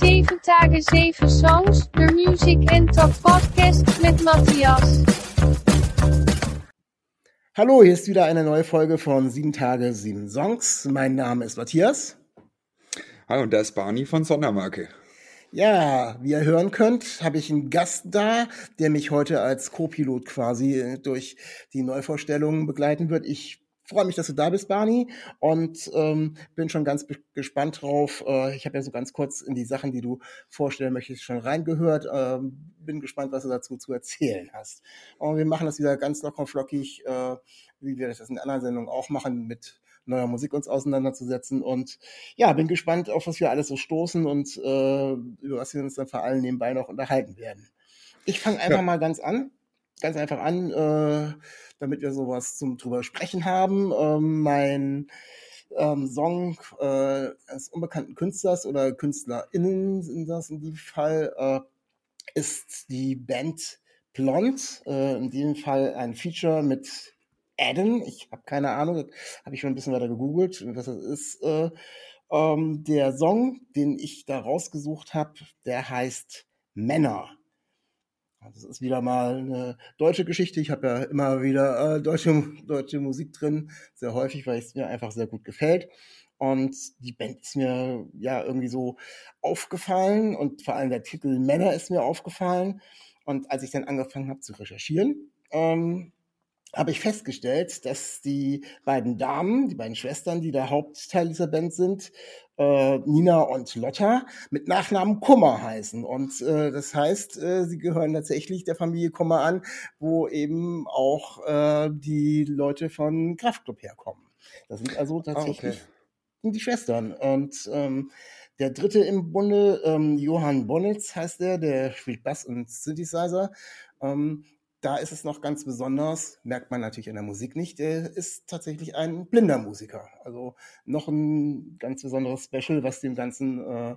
7 dagen 7 songs, de Music and Talk Podcast mit Matthias. Hallo, hier ist wieder eine neue Folge von 7 Tage 7 Songs. Mein Name ist Matthias. Hi, und da ist Barney von Sondermarke. Ja, wie ihr hören könnt, habe ich einen Gast da, der mich heute als Co-Pilot quasi durch die Neuvorstellungen begleiten wird. Ich freue mich, dass du da bist, Barney, und ähm, bin schon ganz gespannt drauf. Äh, ich habe ja so ganz kurz in die Sachen, die du vorstellen möchtest, schon reingehört. Ähm, bin gespannt, was du dazu zu erzählen hast. Und wir machen das wieder ganz locker und flockig, äh, wie wir das in anderen Sendungen auch machen, mit neuer Musik uns auseinanderzusetzen. Und ja, bin gespannt, auf was wir alles so stoßen und äh, über was wir uns dann vor allem nebenbei noch unterhalten werden. Ich fange einfach ja. mal ganz an, ganz einfach an. Äh, damit wir sowas zum drüber sprechen haben. Ähm, mein ähm, Song äh, eines unbekannten Künstlers oder KünstlerInnen sind das in diesem Fall, äh, ist die Band Blond. Äh, in diesem Fall ein Feature mit Adam. Ich habe keine Ahnung, habe ich schon ein bisschen weiter gegoogelt, was das ist. Äh, ähm, der Song, den ich da rausgesucht habe, der heißt Männer. Das ist wieder mal eine deutsche Geschichte. Ich habe ja immer wieder äh, deutsche, deutsche Musik drin, sehr häufig, weil es mir einfach sehr gut gefällt. Und die Band ist mir ja irgendwie so aufgefallen und vor allem der Titel Männer ist mir aufgefallen. Und als ich dann angefangen habe zu recherchieren, ähm, habe ich festgestellt, dass die beiden Damen, die beiden Schwestern, die der Hauptteil dieser Band sind, äh, Nina und Lotta, mit Nachnamen Kummer heißen. Und äh, das heißt, äh, sie gehören tatsächlich der Familie Kummer an, wo eben auch äh, die Leute von Kraftclub herkommen. Das sind also ah, tatsächlich oh, okay. die Schwestern. Und ähm, der dritte im Bunde, ähm, Johann Bonnitz heißt der, der spielt Bass und Synthesizer. Ähm, da ist es noch ganz besonders, merkt man natürlich in der Musik nicht, der ist tatsächlich ein blinder Musiker. Also noch ein ganz besonderes Special, was dem Ganzen äh,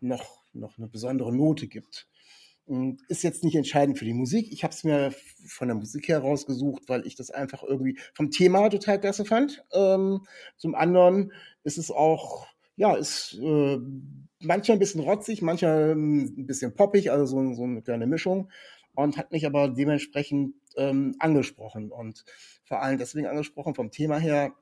noch, noch eine besondere Note gibt. Und ist jetzt nicht entscheidend für die Musik. Ich habe es mir von der Musik her rausgesucht, weil ich das einfach irgendwie vom Thema total klasse fand. Ähm, zum anderen ist es auch, ja, ist äh, manchmal ein bisschen rotzig, manchmal ein bisschen poppig, also so, so eine kleine Mischung und hat mich aber dementsprechend ähm, angesprochen und vor allem deswegen angesprochen vom Thema her.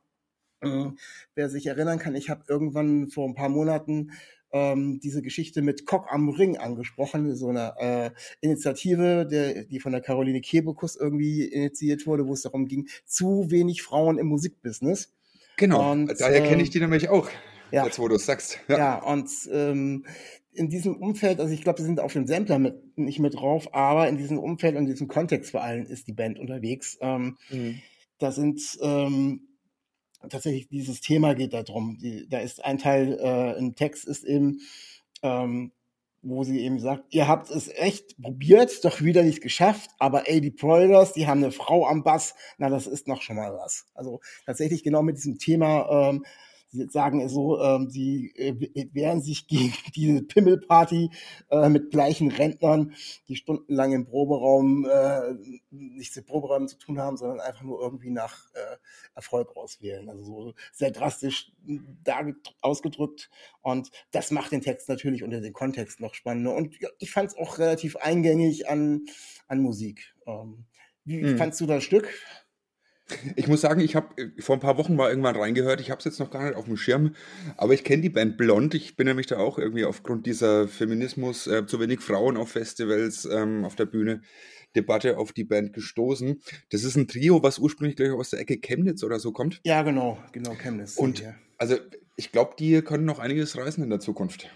Äh, wer sich erinnern kann, ich habe irgendwann vor ein paar Monaten ähm, diese Geschichte mit Cock am Ring angesprochen, so eine äh, Initiative, der, die von der Caroline Kebekus irgendwie initiiert wurde, wo es darum ging, zu wenig Frauen im Musikbusiness. Genau, und, daher kenne ich ähm, die nämlich auch, ja, jetzt wo du es sagst. Ja, ja und ähm, in diesem Umfeld, also ich glaube, wir sind auf dem Sampler mit, nicht mit drauf, aber in diesem Umfeld und diesem Kontext vor allem ist die Band unterwegs. Ähm, mhm. Da sind ähm, tatsächlich dieses Thema geht da drum. Die, da ist ein Teil äh, im Text ist eben, ähm, wo sie eben sagt, ihr habt es echt probiert, doch wieder nicht geschafft, aber ey, die Broilers, die haben eine Frau am Bass, na, das ist noch schon mal was. Also tatsächlich genau mit diesem Thema ähm, Sie sagen so, ähm, sie äh, wehren sich gegen diese Pimmelparty äh, mit gleichen Rentnern, die stundenlang im Proberaum äh, nichts mit Proberaum zu tun haben, sondern einfach nur irgendwie nach äh, Erfolg auswählen. Also so sehr drastisch da ausgedrückt. Und das macht den Text natürlich unter den Kontext noch spannender. Und ja, ich fand es auch relativ eingängig an, an Musik. Ähm, wie hm. fandst du das Stück? Ich muss sagen, ich habe vor ein paar Wochen mal irgendwann reingehört. Ich habe es jetzt noch gar nicht auf dem Schirm, aber ich kenne die Band Blond. Ich bin nämlich da auch irgendwie aufgrund dieser Feminismus, äh, zu wenig Frauen auf Festivals, ähm, auf der Bühne, Debatte auf die Band gestoßen. Das ist ein Trio, was ursprünglich gleich aus der Ecke Chemnitz oder so kommt. Ja, genau, genau, Chemnitz. Und also ich glaube, die können noch einiges reißen in der Zukunft.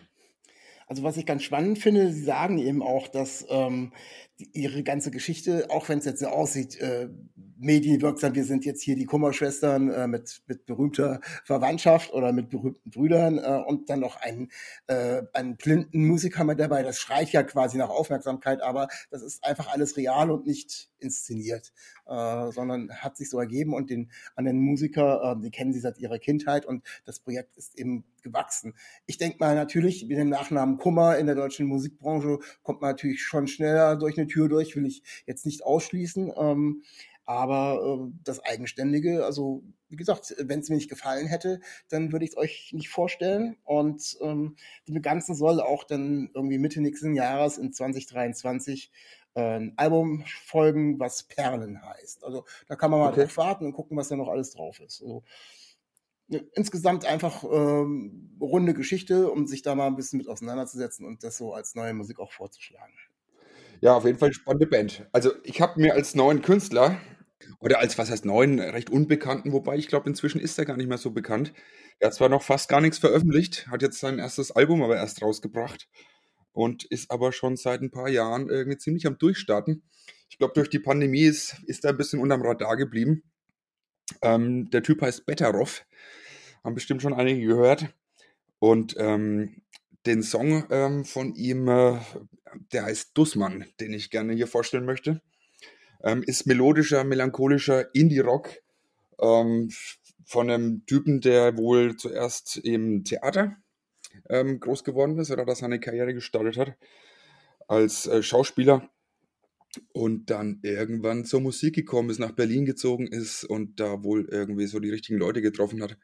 Also was ich ganz spannend finde, sie sagen eben auch, dass ähm, ihre ganze Geschichte, auch wenn es jetzt so aussieht, äh, medienwirksam, wir sind jetzt hier die Kummerschwestern äh, mit, mit berühmter Verwandtschaft oder mit berühmten Brüdern äh, und dann noch einen, äh, einen blinden Musiker mit dabei. Das schreit ja quasi nach Aufmerksamkeit, aber das ist einfach alles real und nicht inszeniert, äh, sondern hat sich so ergeben und den an den Musiker, äh, die kennen sie seit ihrer Kindheit und das Projekt ist eben gewachsen. Ich denke mal natürlich mit dem Nachnamen Kummer in der deutschen Musikbranche kommt man natürlich schon schneller durch eine Tür durch, will ich jetzt nicht ausschließen. Ähm, aber äh, das Eigenständige, also wie gesagt, wenn es mir nicht gefallen hätte, dann würde ich es euch nicht vorstellen. Und ähm, dem Ganzen soll auch dann irgendwie Mitte nächsten Jahres in 2023 äh, ein Album folgen, was Perlen heißt. Also da kann man mal Okay. drauf warten und gucken, was da noch alles drauf ist. Also, insgesamt einfach ähm, runde Geschichte, um sich da mal ein bisschen mit auseinanderzusetzen und das so als neue Musik auch vorzuschlagen. Ja, auf jeden Fall spannende Band. Also ich habe mir als neuen Künstler oder als, was heißt neuen, recht unbekannten, wobei ich glaube, inzwischen ist er gar nicht mehr so bekannt. Er hat zwar noch fast gar nichts veröffentlicht, hat jetzt sein erstes Album aber erst rausgebracht und ist aber schon seit ein paar Jahren irgendwie ziemlich am Durchstarten. Ich glaube, durch die Pandemie ist, ist er ein bisschen unterm Radar geblieben. Ähm, der Typ heißt Betteroff, haben bestimmt schon einige gehört. Und ähm, den Song ähm, von ihm, äh, der heißt Dussmann, den ich gerne hier vorstellen möchte. Ähm, ist melodischer, melancholischer Indie-Rock ähm, von einem Typen, der wohl zuerst im Theater ähm, groß geworden ist oder da seine Karriere gestartet hat als äh, Schauspieler und dann irgendwann zur Musik gekommen ist, nach Berlin gezogen ist und da wohl irgendwie so die richtigen Leute getroffen hat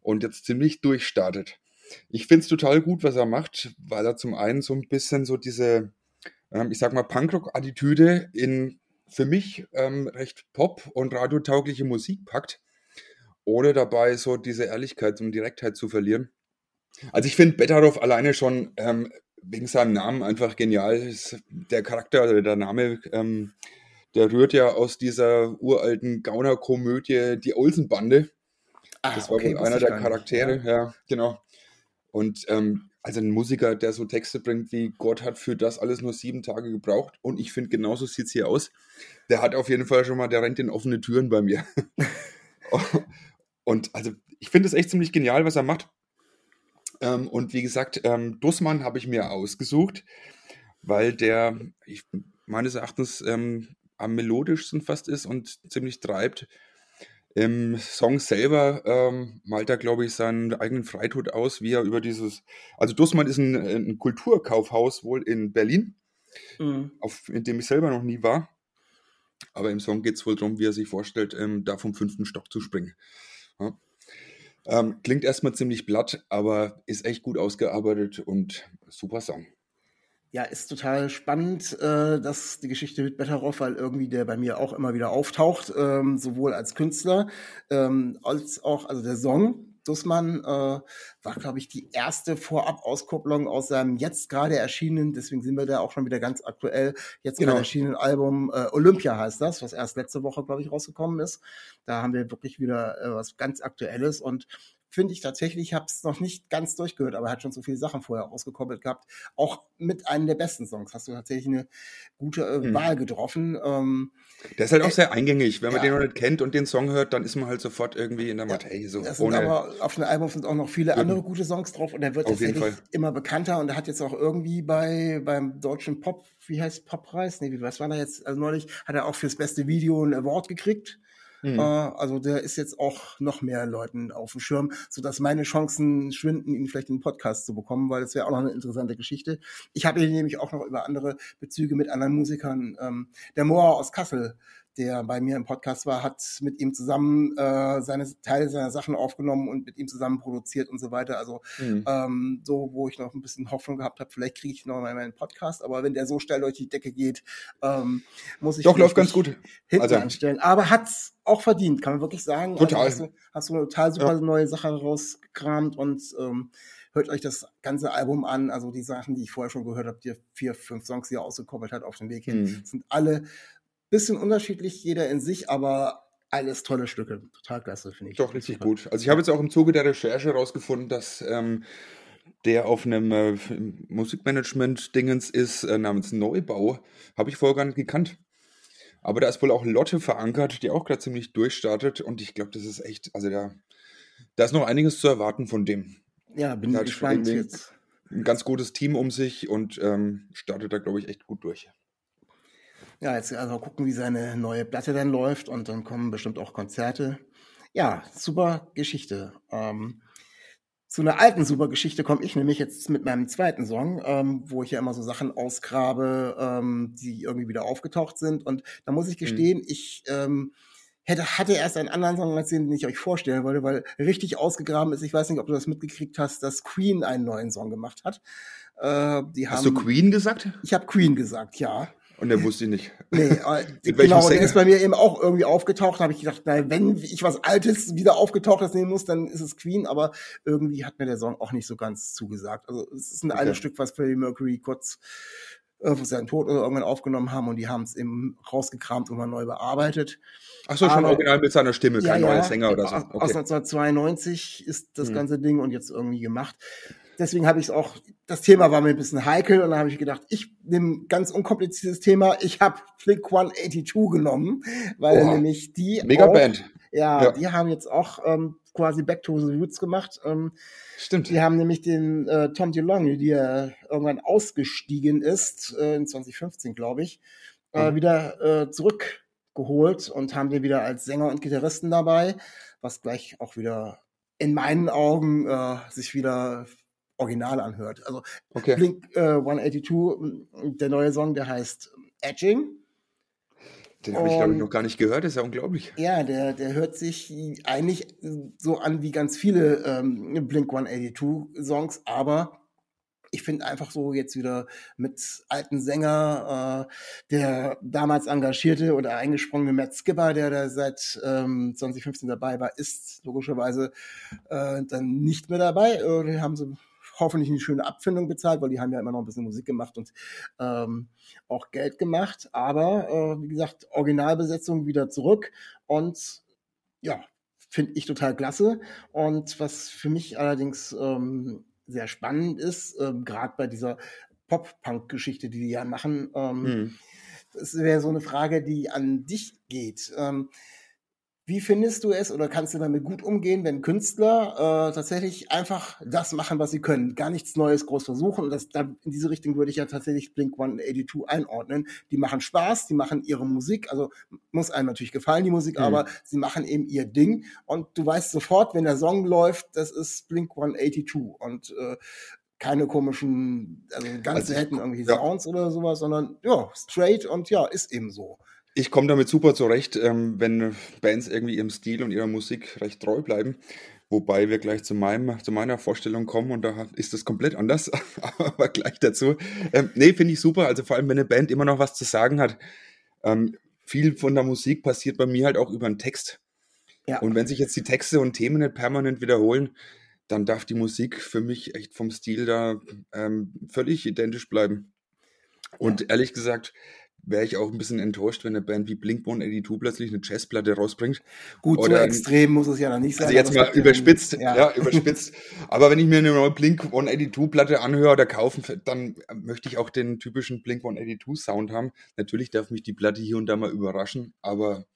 und jetzt ziemlich durchstartet. Ich finde es total gut, was er macht, weil er zum einen so ein bisschen so diese, ähm, ich sag mal, Punkrock-Attitüde in für mich ähm, recht pop- und radiotaugliche Musik packt, ohne dabei so diese Ehrlichkeit und Direktheit zu verlieren. Also ich finde Betteroff alleine schon ähm, wegen seinem Namen einfach genial. Der Charakter, also der Name, ähm, der rührt ja aus dieser uralten Gaunerkomödie Die Olsenbande. Ah, Das war okay, einer der. Charaktere, ja, genau. Und ähm, also ein Musiker, der so Texte bringt wie Gott hat für das alles nur sieben Tage gebraucht. Und ich finde, genauso sieht es hier aus. Der hat auf jeden Fall schon mal, der rennt in offene Türen bei mir. und also ich finde es echt ziemlich genial, was er macht. Ähm, und wie gesagt, ähm, Dussmann habe ich mir ausgesucht, weil der ich, meines Erachtens ähm, am melodischsten fast ist und ziemlich treibt. Im Song selber ähm, malt er, glaube ich, seinen eigenen Freitod aus, wie er über dieses. Also, Dussmann ist ein, ein Kulturkaufhaus wohl in Berlin, Mhm. auf, in dem ich selber noch nie war. Aber im Song geht es wohl darum, wie er sich vorstellt, ähm, da vom fünften Stock zu springen. Ja. Ähm, klingt erstmal ziemlich platt, aber ist echt gut ausgearbeitet und super Song. Ja, ist total spannend, äh, dass die Geschichte mit Betteroff, weil irgendwie der bei mir auch immer wieder auftaucht, ähm, sowohl als Künstler ähm, als auch, also der Song Dussmann äh, war, glaube ich, die erste Vorab-Auskopplung aus seinem jetzt gerade erschienenen, deswegen sind wir da auch schon wieder ganz aktuell, jetzt Genau. gerade erschienenen Album äh, Olympia heißt das, was erst letzte Woche, glaube ich, rausgekommen ist. Da haben wir wirklich wieder äh, was ganz Aktuelles und finde ich tatsächlich, ich habe es noch nicht ganz durchgehört, aber er hat schon so viele Sachen vorher ausgekoppelt gehabt. Auch mit einem der besten Songs hast du tatsächlich eine gute äh, Mhm. Wahl getroffen. Ähm, Der ist halt auch Äh, sehr eingängig. Wenn man ja. den noch nicht kennt und den Song hört, dann ist man halt sofort irgendwie in der Ja, Materie. So das sind ohne, aber auf dem Album sind auch noch viele Eben. andere gute Songs drauf und er wird Auf tatsächlich immer bekannter und er hat jetzt auch irgendwie bei beim deutschen Pop, wie heißt Poppreis? Nee, wie was war da jetzt? Also neulich hat er auch fürs beste Video einen Award gekriegt. Mhm. Äh, also der ist jetzt auch noch mehr Leuten auf dem Schirm, sodass meine Chancen schwinden, ihn vielleicht in den Podcast zu bekommen, weil das wäre auch noch eine interessante Geschichte. Ich habe ihn nämlich auch noch über andere Bezüge mit anderen Musikern. Ähm, der Moa aus Kassel, der bei mir im Podcast war, hat mit ihm zusammen äh, seine Teile seiner Sachen aufgenommen und mit ihm zusammen produziert und so weiter. Also Mhm. ähm, so, wo ich noch ein bisschen Hoffnung gehabt habe, vielleicht kriege ich noch mal meinen Podcast, aber wenn der so steil durch die Decke geht, ähm, muss ich Doch, läuft ganz gut. hinten Also- anstellen. Aber hat's auch verdient, kann man wirklich sagen. Total. Also hast, du, hast du eine total super neue Sache rausgekramt und ähm, hört euch das ganze Album an. Also die Sachen, die ich vorher schon gehört habe, die vier, fünf Songs, die er ausgekoppelt hat auf dem Weg hin, Mhm. sind alle bisschen unterschiedlich, jeder in sich, aber alles tolle Stücke. Total klasse, finde ich. Doch, richtig Super. gut. Also ich habe jetzt auch im Zuge der Recherche herausgefunden, dass ähm, der auf einem äh, Musikmanagement-Dingens ist, äh, namens Neubau. Habe ich vorher gar nicht gekannt. Aber da ist wohl auch Lotte verankert, die auch gerade ziemlich durchstartet. Und ich glaube, das ist echt, also da, da ist noch einiges zu erwarten von dem. Ja, bin gespannt jetzt. Ein ganz gutes Team um sich und ähm, startet da, glaube ich, echt gut durch. Ja, jetzt also mal gucken, wie seine neue Platte dann läuft und dann kommen bestimmt auch Konzerte. Ja, super Geschichte. Ähm, zu einer alten super Geschichte komme ich nämlich jetzt mit meinem zweiten Song, ähm, wo ich ja immer so Sachen ausgrabe, ähm, die irgendwie wieder aufgetaucht sind. Und da muss ich gestehen, ich ähm, hätte, hatte erst einen anderen Song als den, den ich euch vorstellen wollte, weil richtig ausgegraben ist. Ich weiß nicht, ob du das mitgekriegt hast, dass Queen einen neuen Song gemacht hat. Äh, die hast haben, du Queen gesagt? Ich habe Queen gesagt, ja. Und der wusste ich nicht. Nee, äh, genau, der ist bei mir eben auch irgendwie aufgetaucht. Da habe ich gedacht, na, wenn ich was Altes wieder aufgetaucht nehmen muss, dann ist es Queen. Aber irgendwie hat mir der Song auch nicht so ganz zugesagt. Also es ist ein okay. altes Stück, was Freddie Mercury kurz äh, vor seinem Tod oder irgendwann aufgenommen haben und die haben es eben rausgekramt und mal neu bearbeitet. Ach so, schon original mit seiner Stimme, kein ja, neuer Sänger oder so. Okay. Aus 1992 ist das hm. ganze Ding und jetzt irgendwie gemacht deswegen habe ich es auch, das Thema war mir ein bisschen heikel und dann habe ich gedacht, ich nehme ganz unkompliziertes Thema. Ich habe Flick 182 genommen, weil Oha. nämlich die Mega auch, Band. Ja, ja, die haben jetzt auch ähm, quasi Back to the Roots gemacht. Ähm, Stimmt. Die haben nämlich den äh, Tom DeLonge, der irgendwann ausgestiegen ist, äh, in 2015, glaube ich, äh, mhm. wieder äh, zurückgeholt und haben den wieder als Sänger und Gitarristen dabei, was gleich auch wieder in meinen Augen äh, sich wieder original anhört. Also okay. Blink äh, 182, der neue Song, der heißt Edging. Den habe ich, glaube ich, noch gar nicht gehört, das ist ja unglaublich. Ja, der, der hört sich eigentlich so an wie ganz viele ähm, Blink 182 Songs, aber ich finde einfach so jetzt wieder mit alten Sänger, äh, der damals engagierte oder eingesprungene Matt Skipper, der da seit ähm, 2015 dabei war, ist logischerweise äh, dann nicht mehr dabei. Äh, haben sie hoffentlich eine schöne Abfindung bezahlt, weil die haben ja immer noch ein bisschen Musik gemacht und ähm, auch Geld gemacht. Aber äh, wie gesagt, Originalbesetzung wieder zurück und ja, finde ich total klasse. Und was für mich allerdings ähm, sehr spannend ist, ähm, gerade bei dieser Pop-Punk-Geschichte, die die ja machen, ähm, hm. das wäre so eine Frage, die an dich geht. Ähm, wie findest du es oder kannst du damit gut umgehen, wenn Künstler äh, tatsächlich einfach das machen, was sie können, gar nichts Neues groß versuchen? Und das, da, in diese Richtung würde ich ja tatsächlich Blink 182 einordnen. Die machen Spaß, die machen ihre Musik, also muss einem natürlich gefallen, die Musik, mhm. aber sie machen eben ihr Ding. Und du weißt sofort, wenn der Song läuft, das ist Blink 182. Und äh, keine komischen, also ganz also, selten irgendwie ja. Sounds oder sowas, sondern ja, straight und ja, ist eben so. Ich komme damit super zurecht, ähm, wenn Bands irgendwie ihrem Stil und ihrer Musik recht treu bleiben. Wobei wir gleich zu, meinem, zu meiner Vorstellung kommen und da ist das komplett anders, aber gleich dazu. Ähm, nee, finde ich super. Also vor allem, wenn eine Band immer noch was zu sagen hat. Ähm, viel von der Musik passiert bei mir halt auch über den Text. Ja. Und wenn sich jetzt die Texte und Themen nicht permanent wiederholen, dann darf die Musik für mich echt vom Stil da ähm, völlig identisch bleiben. Und ja. ehrlich gesagt, wäre ich auch ein bisschen enttäuscht, wenn eine Band wie Blink 182 plötzlich eine Jazzplatte rausbringt. Gut, Oder so extrem muss es ja noch nicht sein. Also jetzt mal überspitzt, ja. ja. überspitzt. aber wenn ich mir eine neue Blink 182 Platte anhöre oder kaufen, dann möchte ich auch den typischen Blink 182 Sound haben. Natürlich darf mich die Platte hier und da mal überraschen, aber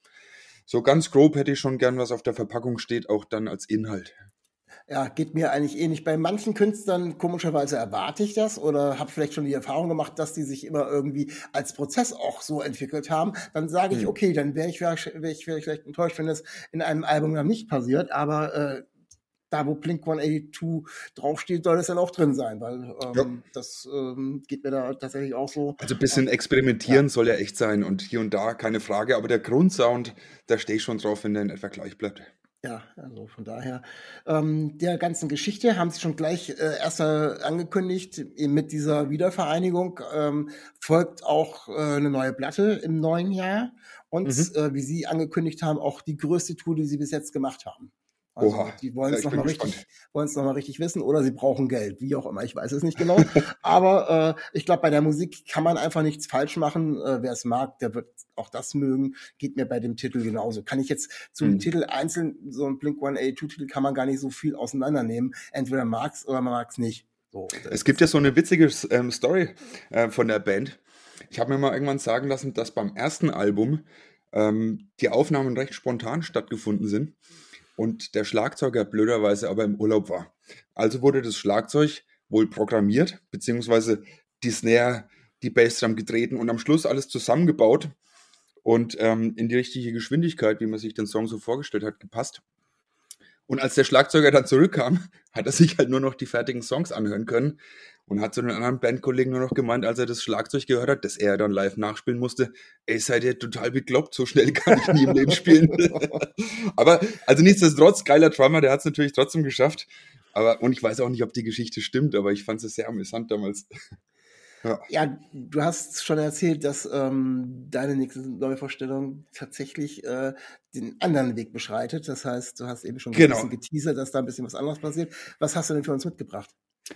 so ganz grob hätte ich schon gern, was auf der Verpackung steht, auch dann als Inhalt ja, geht mir eigentlich ähnlich. Eh Bei manchen Künstlern, komischerweise erwarte ich das oder habe vielleicht schon die Erfahrung gemacht, dass die sich immer irgendwie als Prozess auch so entwickelt haben. Dann sage ich, hm. okay, dann wäre ich, wär ich, wär ich vielleicht enttäuscht, wenn das in einem Album dann nicht passiert, aber äh, da, wo Blink 182 draufsteht, soll es dann auch drin sein, weil ähm, ja. das ähm, geht mir da tatsächlich auch so. Also ein bisschen experimentieren ja. soll ja echt sein und hier und da keine Frage, aber der Grundsound, da stehe ich schon drauf, wenn der in etwa gleich bleibt. Ja, also von daher, ähm, der ganzen Geschichte haben sie schon gleich äh, erst angekündigt, mit dieser Wiedervereinigung ähm, folgt auch äh, eine neue Platte im neuen Jahr und mhm. äh, wie sie angekündigt haben, auch die größte Tour, die sie bis jetzt gemacht haben. Also Oha. die wollen es ja, nochmal richtig, es nochmal richtig wissen oder sie brauchen Geld, wie auch immer, ich weiß es nicht genau. Aber äh, ich glaube, bei der Musik kann man einfach nichts falsch machen. Äh, Wer es mag, der wird auch das mögen. Geht mir bei dem Titel genauso. Kann ich jetzt zum hm. Titel einzeln, so ein Blink 182-Titel kann man gar nicht so viel auseinandernehmen. Entweder mag's oder man mag's nicht. So, es gibt ja so eine witzige ähm, Story äh, von der Band. Ich habe mir mal irgendwann sagen lassen, dass beim ersten Album ähm, die Aufnahmen recht spontan stattgefunden sind und der Schlagzeuger blöderweise aber im Urlaub war. Also wurde das Schlagzeug wohl programmiert, beziehungsweise die Snare, die Bassdrum getreten und am Schluss alles zusammengebaut und ähm, in die richtige Geschwindigkeit, wie man sich den Song so vorgestellt hat, gepasst. Und als der Schlagzeuger dann zurückkam, hat er sich halt nur noch die fertigen Songs anhören können und hat zu den anderen Bandkollegen nur noch gemeint, als er das Schlagzeug gehört hat, das er dann live nachspielen musste, ey, seid ihr total bekloppt, so schnell kann ich nie im Leben spielen. Aber, also nichtsdestotrotz, geiler Drummer, der hat es natürlich trotzdem geschafft. Aber, und ich weiß auch nicht, ob die Geschichte stimmt, aber ich fand es sehr amüsant damals. Ja. ja. du hast schon erzählt, dass ähm, deine nächste Neuvorstellung tatsächlich äh, den anderen Weg beschreitet. Das heißt, du hast eben schon genau. ein bisschen geteasert, dass da ein bisschen was anderes passiert. Was hast du denn für uns mitgebracht?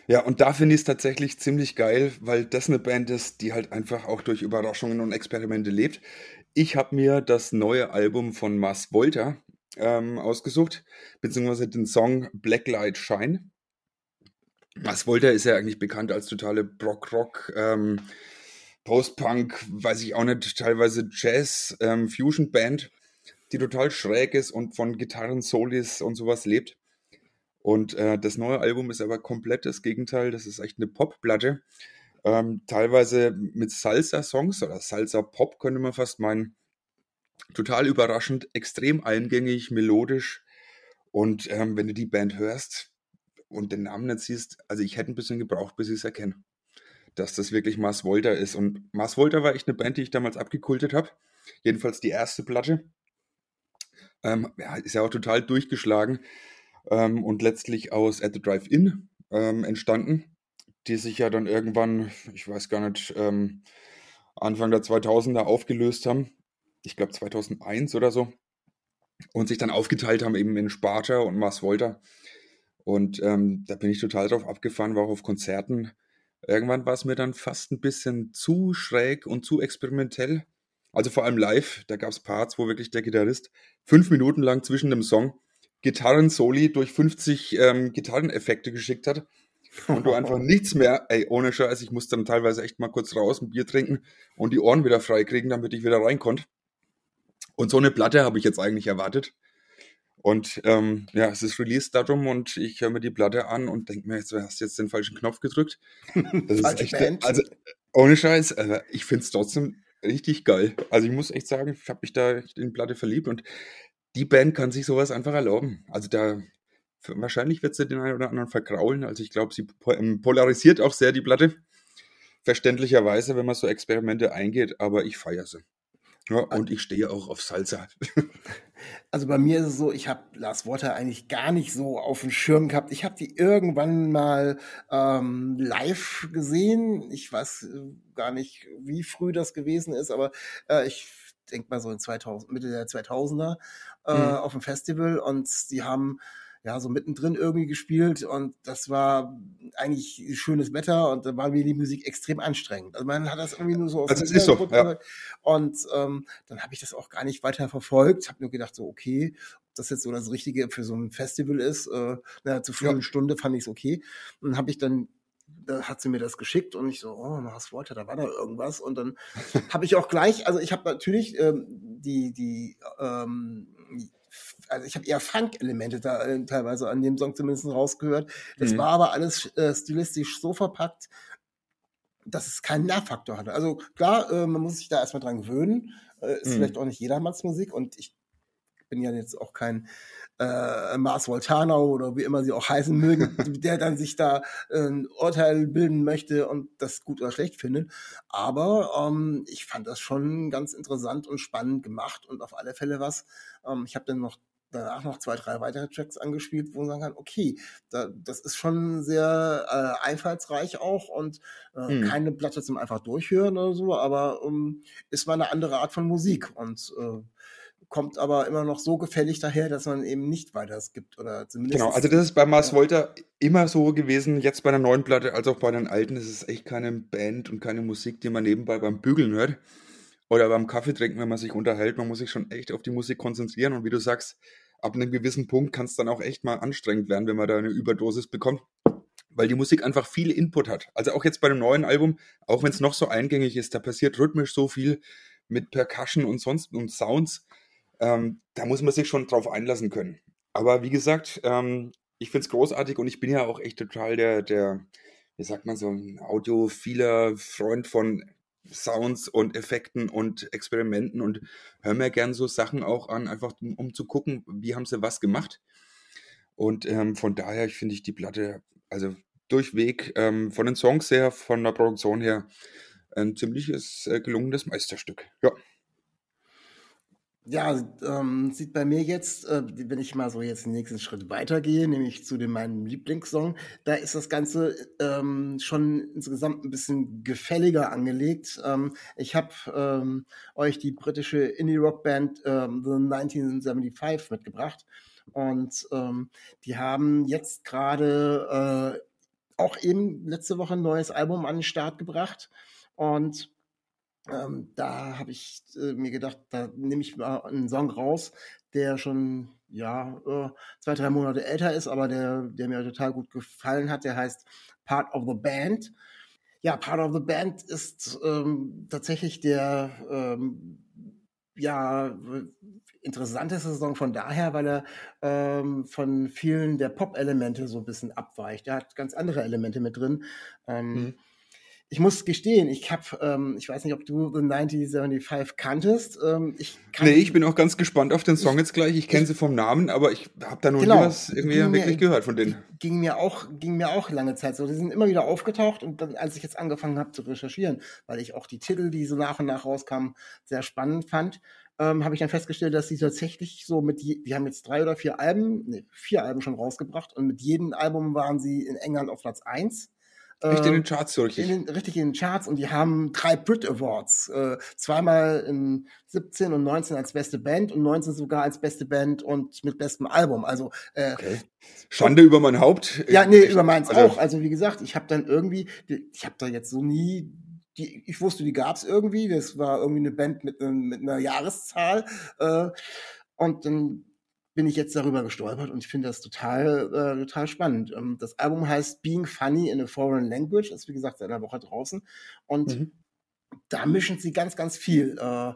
Ja, und da finde ich es tatsächlich ziemlich geil, weil das eine Band ist, die halt einfach auch durch Überraschungen und Experimente lebt. Ich habe mir das neue Album von Mars Volta ähm, ausgesucht, beziehungsweise den Song Blacklight Shine. Mars Volta ist ja eigentlich bekannt als totale Brock-Rock, ähm, Post-Punk, weiß ich auch nicht, teilweise Jazz-Fusion-Band, ähm, die total schräg ist und von Gitarren, Solis und sowas lebt. Und äh, das neue Album ist aber komplett das Gegenteil. Das ist echt eine Popplatte. Ähm, teilweise mit Salsa-Songs oder Salsa-Pop könnte man fast meinen. Total überraschend, extrem eingängig, melodisch. Und ähm, wenn du die Band hörst und den Namen nicht siehst, also ich hätte ein bisschen gebraucht, bis ich es erkenne, dass das wirklich Mars Volta ist. Und Mars Volta war echt eine Band, die ich damals abgekultet habe. Jedenfalls die erste Platte. Ähm, ja, ist ja auch total durchgeschlagen ähm, und letztlich aus At the Drive-In ähm, entstanden, die sich ja dann irgendwann, ich weiß gar nicht, ähm, Anfang der 2000er aufgelöst haben. Ich glaube 2001 oder so. Und sich dann aufgeteilt haben eben in Sparta und Mars Volta. Und ähm, da bin ich total drauf abgefahren, war auch auf Konzerten. Irgendwann war es mir dann fast ein bisschen zu schräg und zu experimentell. Also vor allem live, da gab es Parts, wo wirklich der Gitarrist fünf Minuten lang zwischen dem Song Gitarren-Soli durch 50 ähm, Gitarreneffekte geschickt hat und du einfach nichts mehr, ey, ohne Scheiß, ich musste dann teilweise echt mal kurz raus, ein Bier trinken und die Ohren wieder frei kriegen, damit ich wieder rein konnte. Und so eine Platte habe ich jetzt eigentlich erwartet. Und ähm, ja, es ist Release-Datum und ich höre mir die Platte an und denke mir, du hast jetzt den falschen Knopf gedrückt. Das ist echt, also ohne Scheiß, also ich finde es trotzdem richtig geil. Also ich muss echt sagen, ich habe mich da in die Platte verliebt und die Band kann sich sowas einfach erlauben. Also da wahrscheinlich wird sie den einen oder anderen vergraulen. Also ich glaube, sie ähm, polarisiert auch sehr die Platte. Verständlicherweise, wenn man so Experimente eingeht, aber ich feiere sie. Ja, und ich stehe auch auf Salsa. Also bei mir ist es so, ich habe Lars Water eigentlich gar nicht so auf dem Schirm gehabt. Ich habe die irgendwann mal ähm, live gesehen. Ich weiß äh, gar nicht, wie früh das gewesen ist, aber äh, ich denke mal so in 2000, Mitte der 2000er äh, mhm. auf dem Festival und die haben ja so mittendrin irgendwie gespielt und das war eigentlich schönes Wetter und da war mir die Musik extrem anstrengend. Also man hat das irgendwie nur so aus also es ist so, ja. und ähm, dann habe ich das auch gar nicht weiter verfolgt, habe nur gedacht so okay, ob das jetzt so das Richtige für so ein Festival ist, äh, na, zu frühen ja. Stunde fand ich es okay und habe ich dann da hat sie mir das geschickt und ich so, oh, was wollte, da war da irgendwas. Und dann habe ich auch gleich, also ich habe natürlich ähm, die, die, ähm, also ich habe eher Funk-Elemente da äh, teilweise an dem Song zumindest rausgehört. Das mhm. war aber alles äh, stilistisch so verpackt, dass es keinen Nervfaktor hatte. Also klar, äh, man muss sich da erstmal dran gewöhnen. Äh, ist mhm. vielleicht auch nicht jedermanns Musik und ich bin ja jetzt auch kein äh, Mars Voltano oder wie immer sie auch heißen mögen, der dann sich da ein Urteil bilden möchte und das gut oder schlecht findet. Aber ähm, ich fand das schon ganz interessant und spannend gemacht und auf alle Fälle was. Ähm, ich habe dann noch danach noch zwei, drei weitere Tracks angespielt, wo man sagen kann, okay, da, das ist schon sehr äh, einfallsreich auch und äh, hm. keine Platte zum einfach durchhören oder so, aber ähm, ist mal eine andere Art von Musik und äh, kommt aber immer noch so gefällig daher, dass man eben nicht weiter skippt oder zumindest. Genau, also das ist bei Mars Volta immer so gewesen, jetzt bei der neuen Platte als auch bei den alten. Es ist echt keine Band und keine Musik, die man nebenbei beim Bügeln hört oder beim Kaffee trinken, wenn man sich unterhält. Man muss sich schon echt auf die Musik konzentrieren und wie du sagst, ab einem gewissen Punkt kann es dann auch echt mal anstrengend werden, wenn man da eine Überdosis bekommt. Weil die Musik einfach viel Input hat. Also auch jetzt bei dem neuen Album, auch wenn es noch so eingängig ist, da passiert rhythmisch so viel mit Percussion und sonst und Sounds ähm, da muss man sich schon drauf einlassen können. Aber wie gesagt, ähm, ich finde es großartig und ich bin ja auch echt total der, der, wie sagt man so, ein audiophiler Freund von Sounds und Effekten und Experimenten und höre mir gern so Sachen auch an, einfach um, zu gucken, wie haben sie was gemacht. Und ähm, von daher finde ich die Platte, also durchweg ähm, von den Songs her, von der Produktion her, ein ziemliches äh, gelungenes Meisterstück. Ja. Ja, ähm, sieht bei mir jetzt, äh, wenn ich mal so jetzt den nächsten Schritt weitergehe, nämlich zu dem meinem Lieblingssong, da ist das Ganze ähm, schon insgesamt ein bisschen gefälliger angelegt. Ähm, ich habe ähm, euch die britische Indie-Rock-Band ähm, The 1975 mitgebracht und ähm, die haben jetzt gerade äh, auch eben letzte Woche ein neues Album an den Start gebracht und ähm, da habe ich äh, mir gedacht, da nehme ich mal einen Song raus, der schon ja äh, zwei, drei Monate älter ist, aber der, der mir total gut gefallen hat. Der heißt Part of the Band. Ja, Part of the Band ist ähm, tatsächlich der ähm, ja interessanteste Song von daher, weil er ähm, von vielen der Pop-Elemente so ein bisschen abweicht. Er hat ganz andere Elemente mit drin. Ähm, mhm ich muss gestehen, ich habe, ähm, ich weiß nicht, ob du The 1975 kanntest. Ähm, ich nee, ich bin auch ganz gespannt auf den Song ich, jetzt gleich. Ich kenne sie vom Namen, aber ich habe da noch genau, nie was irgendwie wirklich mir, gehört von denen. Ging mir auch, ging mir auch lange Zeit so. Die sind immer wieder aufgetaucht und dann, als ich jetzt angefangen habe zu recherchieren, weil ich auch die Titel, die so nach und nach rauskamen, sehr spannend fand, ähm, habe ich dann festgestellt, dass sie tatsächlich so mit, je, die haben jetzt drei oder vier Alben, nee, vier Alben schon rausgebracht und mit jedem Album waren sie in England auf Platz eins Richtig in den ähm, Charts, so richtig. In den, richtig in den Charts und die haben drei Brit Awards. Äh, zweimal in 17 und 19 als beste Band und 19 sogar als beste Band und mit bestem Album. Also äh, okay. Schande über mein Haupt. Ja, nee, über meins also, auch. Also wie gesagt, ich habe dann irgendwie, ich habe da jetzt so nie die, ich wusste, die gab's irgendwie. Das war irgendwie eine Band mit, mit einer Jahreszahl. Äh, und dann bin ich jetzt darüber gestolpert und ich finde das total, äh, total spannend. Ähm, das Album heißt Being Funny in a Foreign Language, ist wie gesagt seit einer Woche draußen und mhm. da mischen sie ganz, ganz viel äh,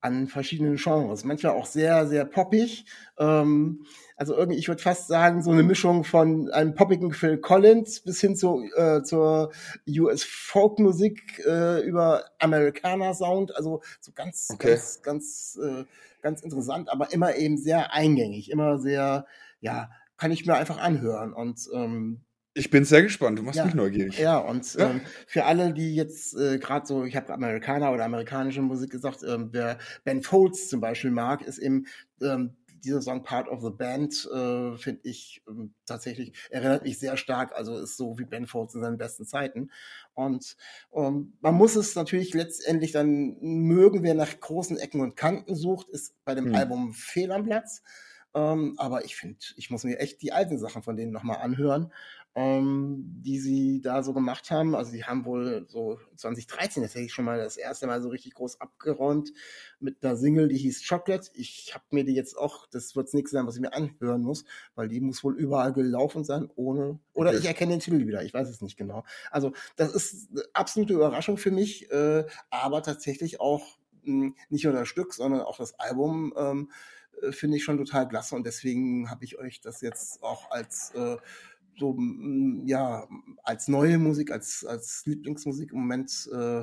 an verschiedenen Genres. Manchmal auch sehr, sehr poppig. Ähm, also irgendwie, ich würde fast sagen, so eine Mischung von einem poppigen Phil Collins bis hin zu, äh, zur US Folkmusik äh, über Americana Sound. Also so ganz, okay. ganz, ganz äh, ganz interessant, aber immer eben sehr eingängig, immer sehr, ja, kann ich mir einfach anhören. Und ähm, ich bin sehr gespannt, du machst ja, mich neugierig. Ja, und ja. Ähm, für alle, die jetzt äh, gerade so, ich habe Amerikaner oder amerikanische Musik gesagt, ähm, wer Ben Folds zum Beispiel mag, ist eben ähm, dieser Song Part of the Band, äh, finde ich ähm, tatsächlich, erinnert mich sehr stark, also ist so wie Ben Folds in seinen besten Zeiten. Und ähm, man muss es natürlich letztendlich dann mögen, wer nach großen Ecken und Kanten sucht, ist bei dem mhm. Album fehl am Platz. Ähm, aber ich finde, ich muss mir echt die alten Sachen von denen nochmal anhören ähm, die sie da so gemacht haben. Also die haben wohl so 2013 das hätte ich schon mal das erste Mal so richtig groß abgeräumt mit einer Single, die hieß Chocolate. Ich habe mir die jetzt auch, das wird nichts sein, was ich mir anhören muss, weil die muss wohl überall gelaufen sein, ohne, oder ich erkenne den Titel wieder, ich weiß es nicht genau. Also das ist eine absolute Überraschung für mich, äh, aber tatsächlich auch mh, hm, nicht nur das Stück, sondern auch das Album ähm, äh, finde ich schon total klasse und deswegen habe ich euch das jetzt auch als äh, so ja als neue Musik, als, als Lieblingsmusik im Moment äh,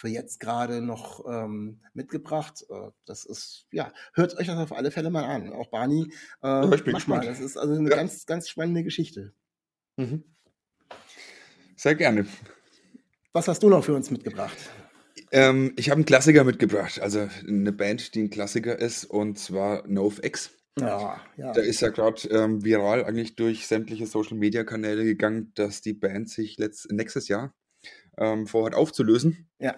für jetzt gerade noch ähm, mitgebracht. Äh, das ist, ja, hört euch das auf alle Fälle mal an. Auch Barney, äh, ja, mach mal. Das ist also eine ja. ganz, ganz spannende Geschichte. Mhm. Sehr gerne. Was hast du noch für uns mitgebracht? Ähm, ich habe einen Klassiker mitgebracht, also eine Band, die ein Klassiker ist, und zwar NoFX. Ja, ja. Da ist ja gerade ähm, viral eigentlich durch sämtliche Social-Media-Kanäle gegangen, dass die Band sich letzt, nächstes Jahr ähm, vorhat aufzulösen. Ja.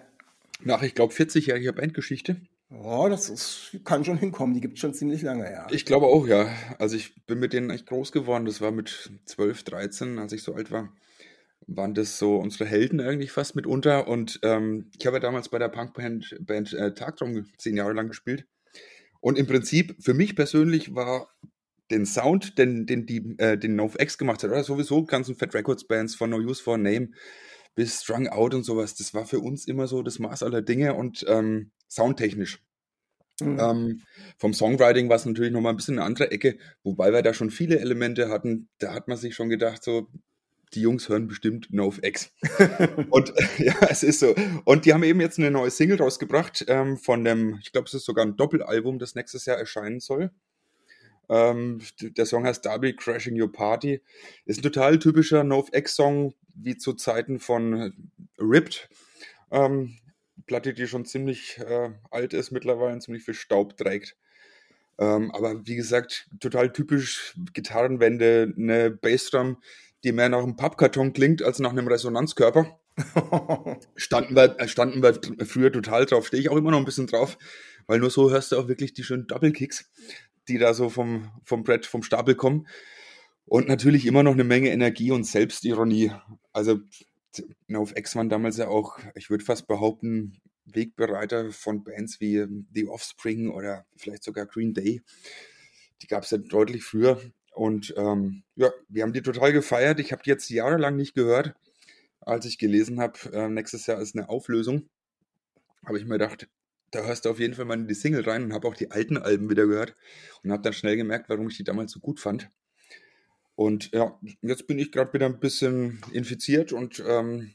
Nach, ich glaube, 40-jähriger Bandgeschichte. Oh, das ist, kann schon hinkommen. Die gibt es schon ziemlich lange, ja. Ich glaube auch, ja. Also ich bin mit denen echt groß geworden. Das war mit 12, 13, als ich so alt war. Waren das so unsere Helden eigentlich fast mitunter. Und ähm, ich habe ja damals bei der Punkband Band, äh, Tagtraum zehn Jahre lang gespielt. Und im Prinzip, für mich persönlich war den Sound, den, den, die, äh, den NoFX gemacht hat, oder sowieso ganzen Fat Records Bands von No Use for Name bis Strung Out und sowas, das war für uns immer so das Maß aller Dinge und ähm, soundtechnisch. Mhm. Ähm, vom Songwriting war es natürlich nochmal ein bisschen eine andere Ecke, wobei wir da schon viele Elemente hatten. Da hat man sich schon gedacht, so, die Jungs hören bestimmt NoFX. und ja, es ist so. Und die haben eben jetzt eine neue Single rausgebracht ähm, von dem, ich glaube, es ist sogar ein Doppelalbum, das nächstes Jahr erscheinen soll. Ähm, der Song heißt Derby Crashing Your Party. Ist ein total typischer NoFX-Song, wie zu Zeiten von Ripped. Ähm, Platte, die schon ziemlich äh, alt ist mittlerweile und ziemlich viel Staub trägt. Ähm, aber wie gesagt, total typisch Gitarrenwände, eine Bassdrum, die mehr nach einem Pappkarton klingt als nach einem Resonanzkörper. standen, wir, äh, standen wir früher total drauf, stehe ich auch immer noch ein bisschen drauf, weil nur so hörst du auch wirklich die schönen Double Kicks, die da so vom, vom Brett, vom Stapel kommen. Und natürlich immer noch eine Menge Energie und Selbstironie. Also auf X waren damals ja auch, ich würde fast behaupten, Wegbereiter von Bands wie ähm, The Offspring oder vielleicht sogar Green Day. Die gab es ja deutlich früher. Und ähm, ja, wir haben die total gefeiert. Ich habe die jetzt jahrelang nicht gehört. Als ich gelesen habe, äh, nächstes Jahr ist eine Auflösung, habe ich mir gedacht, da hörst du auf jeden Fall mal in die Single rein und habe auch die alten Alben wieder gehört und habe dann schnell gemerkt, warum ich die damals so gut fand. Und ja, jetzt bin ich gerade wieder ein bisschen infiziert und ähm,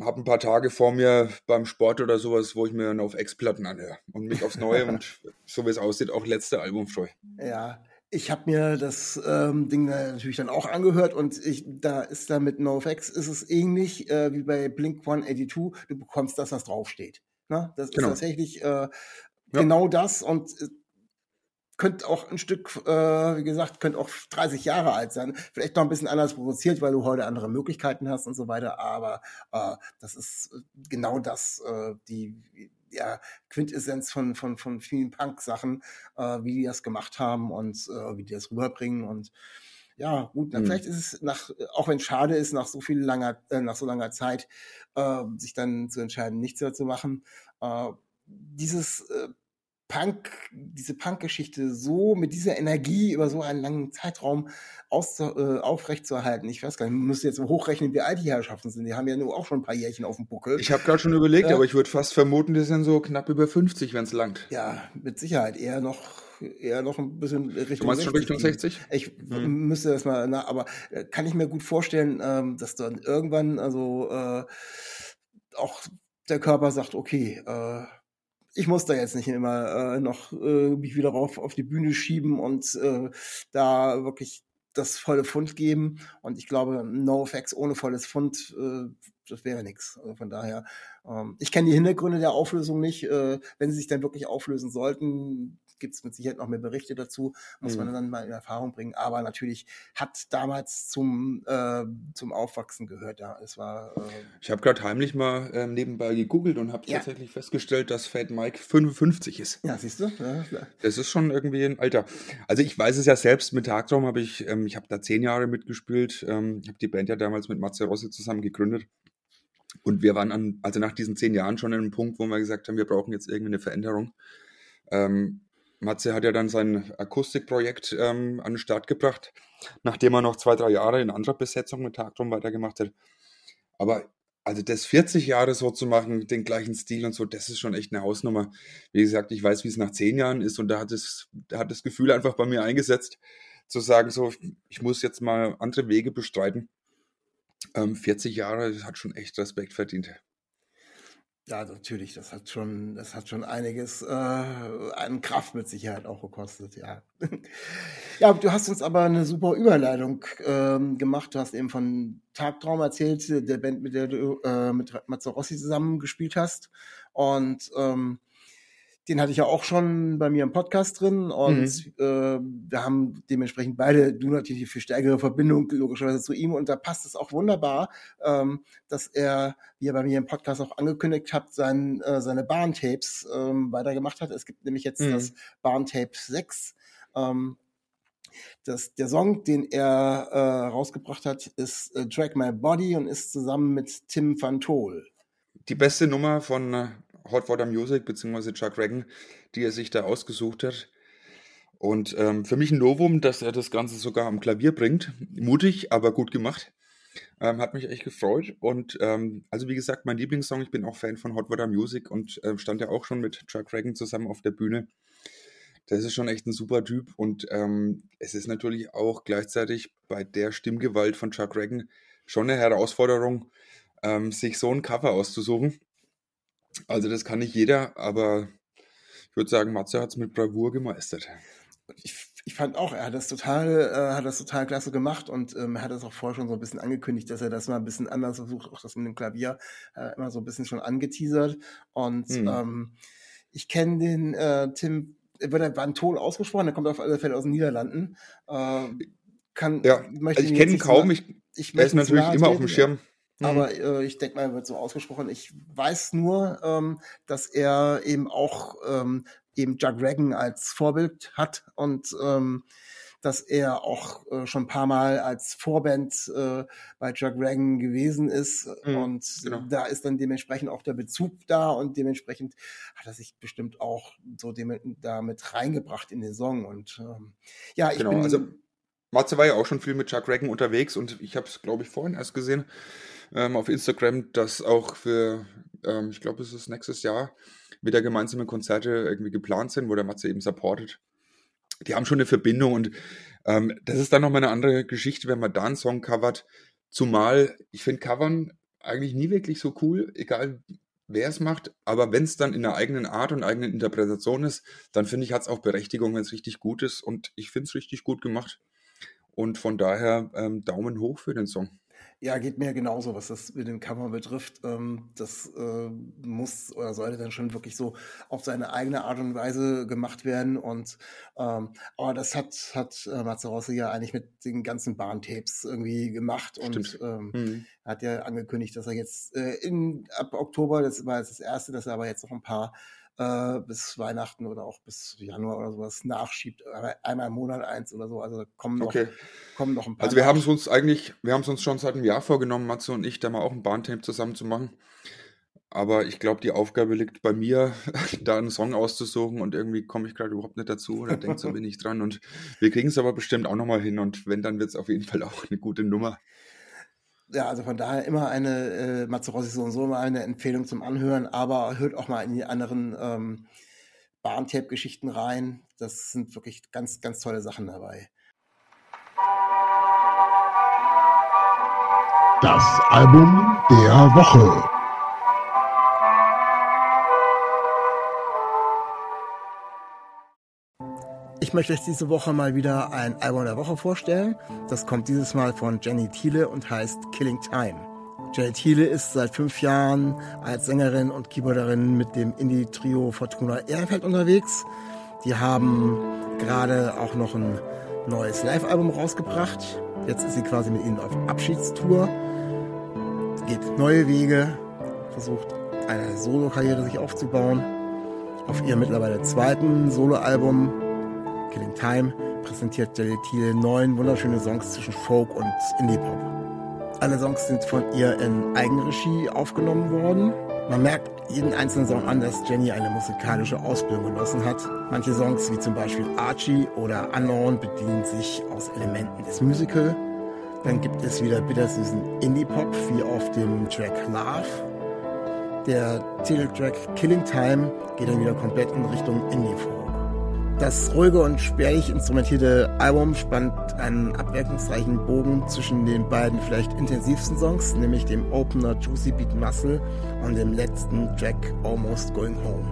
habe ein paar Tage vor mir beim Sport oder sowas, wo ich mir dann auf Ex-Platten anhöre und mich aufs Neue und so wie es aussieht, auch letzte Album freue. Ja, ich habe mir das ähm, Ding natürlich dann auch angehört und ich, da ist da mit NoFX ist es ähnlich äh, wie bei Blink 182. Du bekommst das, was draufsteht. Ne? Das genau. ist tatsächlich äh, ja. genau das und äh, könnte auch ein Stück, äh, wie gesagt, könnte auch 30 Jahre alt sein. Vielleicht noch ein bisschen anders produziert, weil du heute andere Möglichkeiten hast und so weiter. Aber äh, das ist äh, genau das, äh, die ja, Quintessenz von, von, von vielen Punk-Sachen, äh, wie die das gemacht haben und äh, wie die das rüberbringen. Und ja, gut, na, mhm. vielleicht ist es nach, auch wenn es schade ist, nach so viel langer, äh, nach so langer Zeit, äh, sich dann zu entscheiden, nichts mehr zu machen. Äh, dieses äh, Punk, diese Punk-Geschichte so mit dieser Energie über so einen langen Zeitraum aus, äh, aufrechtzuerhalten. Ich weiß gar nicht, man müsste jetzt hochrechnen, wie alt die Herrschaften sind. Die haben ja nur auch schon ein paar Jährchen auf dem Buckel. Ich habe gerade schon überlegt, äh, aber ich würde fast vermuten, die sind so knapp über 50, wenn es langt. Ja, mit Sicherheit. Eher noch eher noch ein bisschen Richtung du meinst 60. schon Richtung 60? Ich hm. müsste das mal, na, aber äh, kann ich mir gut vorstellen, ähm, dass dann irgendwann also äh, auch der Körper sagt, okay, äh, ich muss da jetzt nicht immer äh, noch äh, mich wieder rauf auf die Bühne schieben und äh, da wirklich das volle Fund geben. Und ich glaube, NoFX ohne volles Fund, äh, das wäre nichts. Also von daher, ähm, ich kenne die Hintergründe der Auflösung nicht. Äh, wenn sie sich dann wirklich auflösen sollten, gibt es mit Sicherheit noch mehr Berichte dazu, muss mhm. man dann mal in Erfahrung bringen. Aber natürlich hat damals zum, äh, zum Aufwachsen gehört. Ja, es war. Äh, ich habe gerade heimlich mal äh, nebenbei gegoogelt und habe ja. tatsächlich festgestellt, dass Fat Mike 55 ist. Ja, siehst du? Ja, das ist schon irgendwie ein Alter. Also ich weiß es ja selbst, mit Tagtraum habe ich, ähm, ich habe da zehn Jahre mitgespielt. Ähm, ich habe die Band ja damals mit Matze Rossi zusammen gegründet. Und wir waren an, also nach diesen zehn Jahren schon an einem Punkt, wo wir gesagt haben, wir brauchen jetzt irgendwie eine Veränderung. Ähm, Matze hat ja dann sein Akustikprojekt ähm, an den Start gebracht, nachdem er noch zwei, drei Jahre in anderer Besetzung mit Tagtrum weitergemacht hat. Aber also das 40 Jahre so zu machen, den gleichen Stil und so, das ist schon echt eine Hausnummer. Wie gesagt, ich weiß, wie es nach zehn Jahren ist und da hat es, da hat das Gefühl einfach bei mir eingesetzt, zu sagen, so, ich muss jetzt mal andere Wege bestreiten. Ähm, 40 Jahre, das hat schon echt Respekt verdient. Ja, natürlich, das hat schon, das hat schon einiges äh, an Kraft mit Sicherheit auch gekostet, ja. ja, du hast uns aber eine super Überleitung ähm, gemacht. Du hast eben von Tagtraum erzählt, der Band, mit der du äh, mit Mazzarossi zusammen gespielt hast. Und ähm, den hatte ich ja auch schon bei mir im Podcast drin und mhm. äh, wir haben dementsprechend beide, du natürlich für stärkere Verbindung logischerweise zu ihm und da passt es auch wunderbar, ähm, dass er, wie er bei mir im Podcast auch angekündigt hat, sein, äh, seine Bahntapes ähm, weitergemacht hat. Es gibt nämlich jetzt mhm. das Bahntape 6. Ähm, das, der Song, den er äh, rausgebracht hat, ist äh, Drag My Body und ist zusammen mit Tim Van Tol. Die beste Nummer von äh, Hot Water Music bzw. Chuck Reagan, die er sich da ausgesucht hat. Und ähm, für mich ein Novum, dass er das Ganze sogar am Klavier bringt. Mutig, aber gut gemacht. Ähm, hat mich echt gefreut. Und ähm, also wie gesagt, mein Lieblingssong, ich bin auch Fan von Hot Water Music und äh, stand ja auch schon mit Chuck Reagan zusammen auf der Bühne. Das ist schon echt ein super Typ und ähm, es ist natürlich auch gleichzeitig bei der Stimmgewalt von Chuck Reagan schon eine Herausforderung, ähm, sich so ein Cover auszusuchen. Also das kann nicht jeder, aber ich würde sagen, Matze hat es mit Bravour gemeistert. Ich, Ich fand auch, er hat das total, äh, hat das total klasse gemacht und ähm, er hat das auch vorher schon so ein bisschen angekündigt, dass er das mal ein bisschen anders versucht, auch das mit dem Klavier äh, immer so ein bisschen schon angeteasert. Und Hm. ähm, ich kenne den äh, Tim, er wird er war ein Ton ausgesprochen, der kommt auf alle Fälle aus den Niederlanden. Äh, kann, Ja, also ich kenne ihn kaum. Ich, ich er ist natürlich immer auf dem Schirm. Hm. aber äh, ich denke mal, er wird so ausgesprochen. Ich weiß nur, ähm, dass er eben auch ähm, eben Jack Reagan als Vorbild hat und ähm, dass er auch äh, schon ein paar Mal als Vorband äh, bei Jack Reagan gewesen ist. Mhm, und genau. da ist dann dementsprechend auch der Bezug da und dementsprechend hat er sich bestimmt auch so dem, damit reingebracht in den Song. Und ähm, ja, ich Genau, bin also Matze war ja auch schon viel mit Chuck Reagan unterwegs und ich habe es, glaube ich, vorhin erst gesehen ähm, auf Instagram, dass auch für, ähm, ich glaube, es ist nächstes Jahr, wieder gemeinsame Konzerte irgendwie geplant sind, wo der Matze eben supportet. Die haben schon eine Verbindung und ähm, das ist dann nochmal eine andere Geschichte, wenn man da einen Song covert. Zumal, ich finde Covern eigentlich nie wirklich so cool, egal wer es macht, aber wenn es dann in der eigenen Art und eigenen Interpretation ist, dann finde ich, hat es auch Berechtigung, wenn es richtig gut ist und ich finde es richtig gut gemacht. Und von daher ähm, Daumen hoch für den Song. Ja, geht mir genauso, was das mit dem Cover betrifft. Ähm, das äh, muss oder sollte dann schon wirklich so auf seine eigene Art und Weise gemacht werden. Und ähm, aber das hat, hat äh, Matze Rossi ja eigentlich mit den ganzen Bahntapes irgendwie gemacht und Stimmt. ähm, Hm. er hat ja angekündigt, dass er jetzt äh, in ab Oktober, das war jetzt das erste, dass er aber jetzt noch ein paar äh, bis Weihnachten oder auch bis Januar oder sowas nachschiebt. Einmal im Monat eins oder so. Also da kommen noch, Okay. kommen noch ein paar. Also wir haben es uns eigentlich, wir haben es uns schon seit einem Jahr vorgenommen, Matze und ich, da mal auch ein Bahntape zusammen zu machen. Aber ich glaube, die Aufgabe liegt bei mir, da einen Song auszusuchen und irgendwie komme ich gerade überhaupt nicht dazu oder denke so wenig dran. Und wir kriegen es aber bestimmt auch nochmal hin und wenn, dann wird es auf jeden Fall auch eine gute Nummer. Ja, also von daher immer eine, äh, Mazzarosi so und so mal eine Empfehlung zum Anhören, aber hört auch mal in die anderen ähm, Bahntape-Geschichten rein. Das sind wirklich ganz, ganz tolle Sachen dabei. Das Album der Woche. Ich möchte euch diese Woche mal wieder ein Album der Woche vorstellen. Das kommt dieses Mal von Jenny Thiele und heißt Killing Time. Jenny Thiele ist seit fünf Jahren als Sängerin und Keyboarderin mit dem Indie-Trio Fortuna Ehrenfeld unterwegs. Die haben gerade auch noch ein neues Live-Album rausgebracht. Jetzt ist sie quasi mit ihnen auf Abschiedstour. Geht neue Wege, versucht eine Solo-Karriere sich aufzubauen. Auf ihrem mittlerweile zweiten Soloalbum Killing Time präsentiert Jelly Thiele neun wunderschöne Songs zwischen Folk und Indie-Pop. Alle Songs sind von ihr in Eigenregie aufgenommen worden. Man merkt jeden einzelnen Song an, dass Jenny eine musikalische Ausbildung genossen hat. Manche Songs, wie zum Beispiel Archie oder Unknown, bedienen sich aus Elementen des Musical. Dann gibt es wieder bittersüßen Indie-Pop, wie auf dem Track Love. Der Titeltrack Killing Time geht dann wieder komplett in Richtung Indie-Folk. Das ruhige und spärlich instrumentierte Album spannt einen abwechslungsreichen Bogen zwischen den beiden vielleicht intensivsten Songs, nämlich dem Opener Juicy Beat Muscle und dem letzten Track Almost Going Home.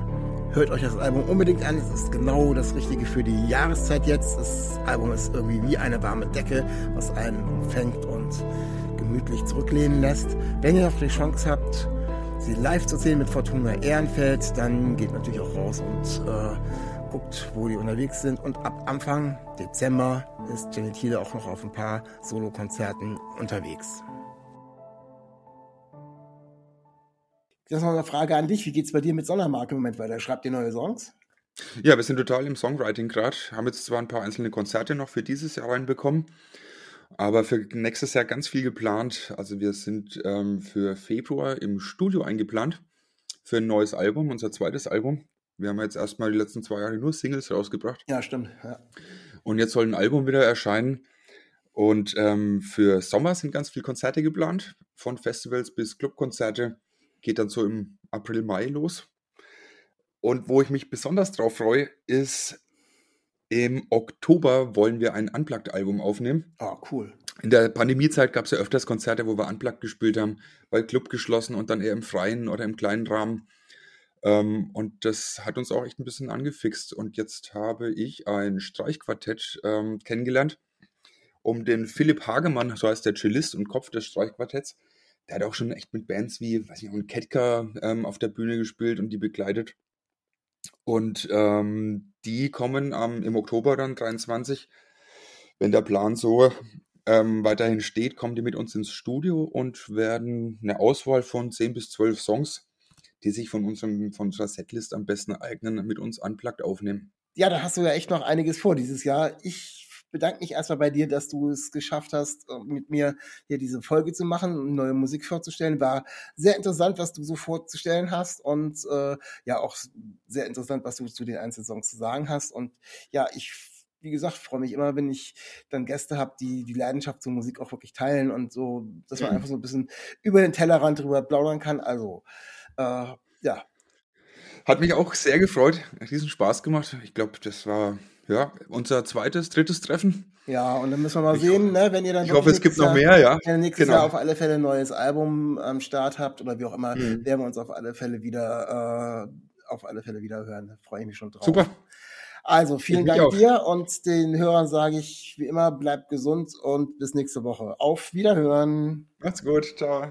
Hört euch das Album unbedingt an, es ist genau das Richtige für die Jahreszeit jetzt. Das Album ist irgendwie wie eine warme Decke, was einen umfängt und gemütlich zurücklehnen lässt. Wenn ihr noch die Chance habt, sie live zu sehen mit Fortuna Ehrenfeld, dann geht natürlich auch raus und äh, guckt, wo die unterwegs sind. Und ab Anfang Dezember ist Jenny Thiele auch noch auf ein paar Solokonzerten unterwegs. Das ist noch eine Frage an dich. Wie geht's bei dir mit Sondermark im Moment weiter? Schreibt ihr neue Songs? Ja, wir sind total im Songwriting gerade. Haben jetzt zwar ein paar einzelne Konzerte noch für dieses Jahr reinbekommen, aber für nächstes Jahr ganz viel geplant. Also wir sind ähm, für Februar im Studio eingeplant für ein neues Album, unser zweites Album. Wir haben jetzt erstmal die letzten zwei Jahre nur Singles rausgebracht. Ja, stimmt. Ja. Und jetzt soll ein Album wieder erscheinen. Und ähm, für Sommer sind ganz viele Konzerte geplant, von Festivals bis Clubkonzerte. Geht dann so im April, Mai los. Und wo ich mich besonders drauf freue, ist im Oktober wollen wir ein Unplugged-Album aufnehmen. Oh, cool. In der Pandemiezeit gab es ja öfters Konzerte, wo wir Unplugged gespielt haben, weil Club geschlossen und dann eher im Freien oder im kleinen Rahmen. Ähm, und das hat uns auch echt ein bisschen angefixt. Und jetzt habe ich ein Streichquartett ähm, kennengelernt um den Philipp Hagemann, so heißt der Cellist und Kopf des Streichquartetts. Der hat auch schon echt mit Bands wie, weiß nicht, Ketka ähm, auf der Bühne gespielt und die begleitet. Und ähm, die kommen im Oktober dann 23, wenn der Plan so ähm, weiterhin steht, kommen die mit uns ins Studio und werden eine Auswahl von 10 bis 12 Songs, die sich von, unserem, von unserer Setlist am besten eignen, mit uns unplugged aufnehmen. Ja, da hast du ja echt noch einiges vor dieses Jahr. Ich bedanke mich erstmal bei dir, dass du es geschafft hast, äh, mit mir hier diese Folge zu machen, neue Musik vorzustellen. War sehr interessant, was du so vorzustellen hast und äh, ja auch sehr interessant, was du zu den einzelnen Songs zu sagen hast. Und ja, ich wie gesagt, freue mich immer, wenn ich dann Gäste habe, die die Leidenschaft zur Musik auch wirklich teilen und so, dass man mhm. einfach so ein bisschen über den Tellerrand drüber plaudern kann. Also, ja. Hat mich auch sehr gefreut, riesen Spaß gemacht. Ich glaube, das war ja, unser zweites, drittes Treffen. Ja, und dann müssen wir mal ich sehen, ne, wenn ihr dann. Ich hoffe, es gibt Jahr, noch mehr, ja. Wenn ihr nächstes genau. Jahr auf alle Fälle ein neues Album am Start habt oder wie auch immer, mhm. werden wir uns auf alle Fälle wieder, äh, auf alle Fälle wieder hören. Da freue ich mich schon drauf. Super. Also, vielen Dank dir und den Hörern sage ich wie immer, bleibt gesund und bis nächste Woche. Auf Wiederhören. Macht's gut. Ciao.